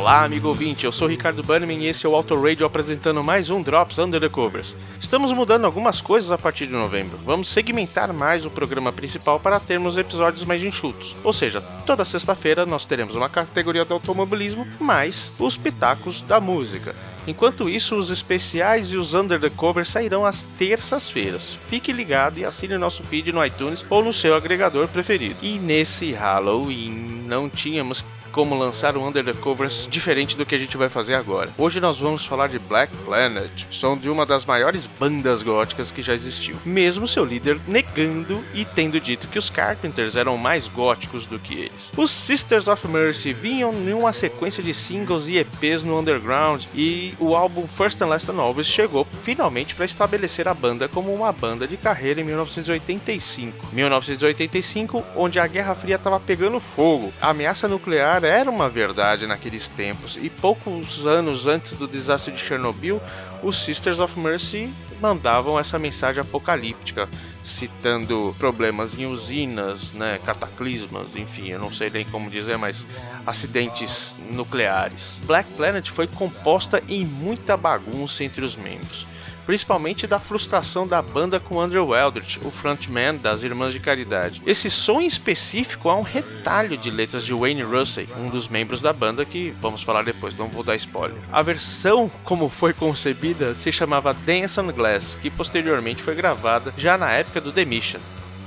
Olá, amigo ouvinte, eu sou Ricardo Bannerman e esse é o Auto Radio apresentando mais um Drops Under the Covers. Estamos mudando algumas coisas a partir de novembro. Vamos segmentar mais o programa principal para termos episódios mais enxutos. Ou seja, toda sexta-feira nós teremos uma categoria do automobilismo mais os pitacos da música. Enquanto isso, os especiais e os Under the Cover sairão às terças-feiras. Fique ligado e assine nosso feed no iTunes ou no seu agregador preferido. E nesse Halloween não tínhamos como lançar um Under the Covers diferente do que a gente vai fazer agora. Hoje nós vamos falar de Black Planet, som de uma das maiores bandas góticas que já existiu, mesmo seu líder negando e tendo dito que os Carpenters eram mais góticos do que eles. Os Sisters of Mercy vinham em uma sequência de singles e EPs no underground e o álbum First and Last Always chegou finalmente para estabelecer a banda como uma banda de carreira em 1985. 1985, onde a Guerra Fria estava pegando fogo, a ameaça nuclear era uma verdade naqueles tempos, e poucos anos antes do desastre de Chernobyl, os Sisters of Mercy mandavam essa mensagem apocalíptica, citando problemas em usinas, né, cataclismas, enfim, eu não sei nem como dizer, mas acidentes nucleares. Black Planet foi composta em muita bagunça entre os membros principalmente da frustração da banda com Andrew Eldritch, o frontman das Irmãs de Caridade. Esse som em específico é um retalho de letras de Wayne Russell, um dos membros da banda que vamos falar depois, não vou dar spoiler. A versão como foi concebida se chamava Dance on Glass, que posteriormente foi gravada já na época do The Mission.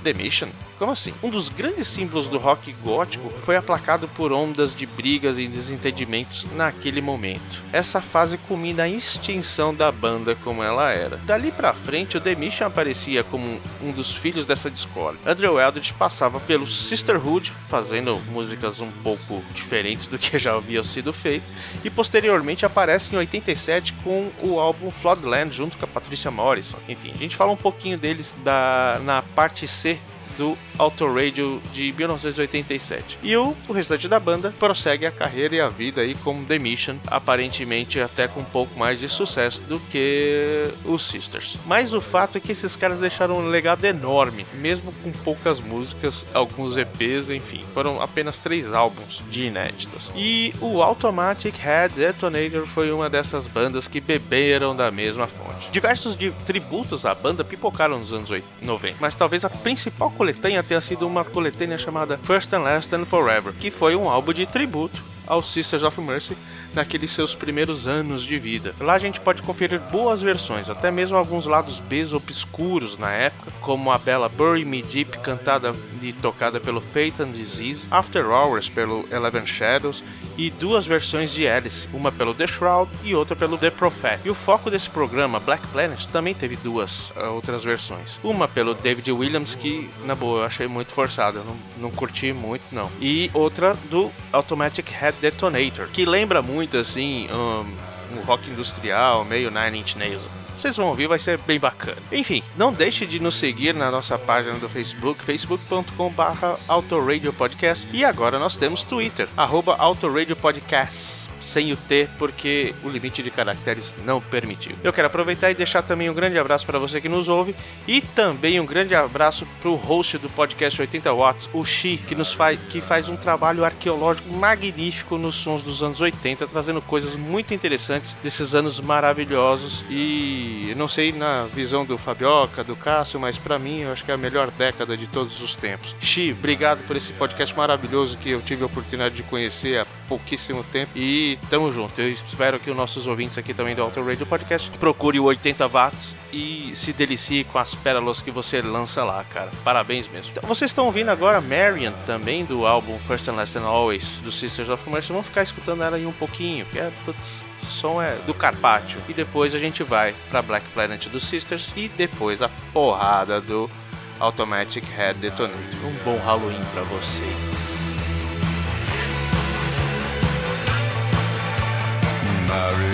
The Mission? Como assim? Um dos grandes símbolos do rock gótico foi aplacado por ondas de brigas e desentendimentos naquele momento. Essa fase culmina a extinção da banda como ela era. Dali para frente, o The Mission aparecia como um dos filhos dessa discórdia. Andrew Eldritch passava pelo Sisterhood, fazendo músicas um pouco diferentes do que já havia sido feito, e posteriormente aparece em 87 com o álbum Floodland junto com a Patricia Morrison. Enfim, a gente fala um pouquinho deles da, na parte C do Auto Radio de 1987. E o, o restante da banda prossegue a carreira e a vida aí como The Mission, aparentemente até com um pouco mais de sucesso do que os Sisters. Mas o fato é que esses caras deixaram um legado enorme, mesmo com poucas músicas, alguns EPs, enfim, foram apenas três álbuns de inéditos. E o Automatic Head Detonator foi uma dessas bandas que beberam da mesma fonte. Diversos de tributos à banda pipocaram nos anos 90, mas talvez a principal coletânea tenha sido uma coletânea chamada First and Last and Forever, que foi um álbum de tributo aos Sisters of Mercy naqueles seus primeiros anos de vida. Lá a gente pode conferir boas versões, até mesmo alguns lados B obscuros na época, como a bela Bury Me Deep cantada e tocada pelo Fate and Disease, After Hours pelo Eleven Shadows e duas versões de Alice, uma pelo The Shroud e outra pelo The Prophet. E o foco desse programa, Black Planet, também teve duas uh, outras versões. Uma pelo David Williams, que na boa eu achei muito forçada, não, não curti muito não. E outra do Automatic Head Detonator, que lembra muito assim um, um rock industrial, meio Nine Inch Nails vocês vão ouvir, vai ser bem bacana. Enfim, não deixe de nos seguir na nossa página do Facebook, facebook.com.br autoradiopodcast. E agora nós temos Twitter, arroba autoradiopodcast sem o T, porque o limite de caracteres não permitiu. Eu quero aproveitar e deixar também um grande abraço para você que nos ouve e também um grande abraço para o host do podcast 80 Watts, o Xi, que nos faz que faz um trabalho arqueológico magnífico nos sons dos anos 80, trazendo coisas muito interessantes desses anos maravilhosos e não sei na visão do Fabioca, do Cássio, mas para mim eu acho que é a melhor década de todos os tempos. Xi, obrigado por esse podcast maravilhoso que eu tive a oportunidade de conhecer há pouquíssimo tempo e tamo junto. Eu espero que os nossos ouvintes aqui também do Auto Radio Podcast procure o 80 watts e se delicie com as pérolas que você lança lá, cara. Parabéns mesmo. Então, vocês estão ouvindo agora Marion, também do álbum First and Last and Always, do Sisters of Mercy. Vamos ficar escutando ela aí um pouquinho, que é, putz, som é do Carpaccio. E depois a gente vai pra Black Planet dos Sisters e depois a porrada do Automatic Head Detonator. Um bom Halloween para vocês. Paris.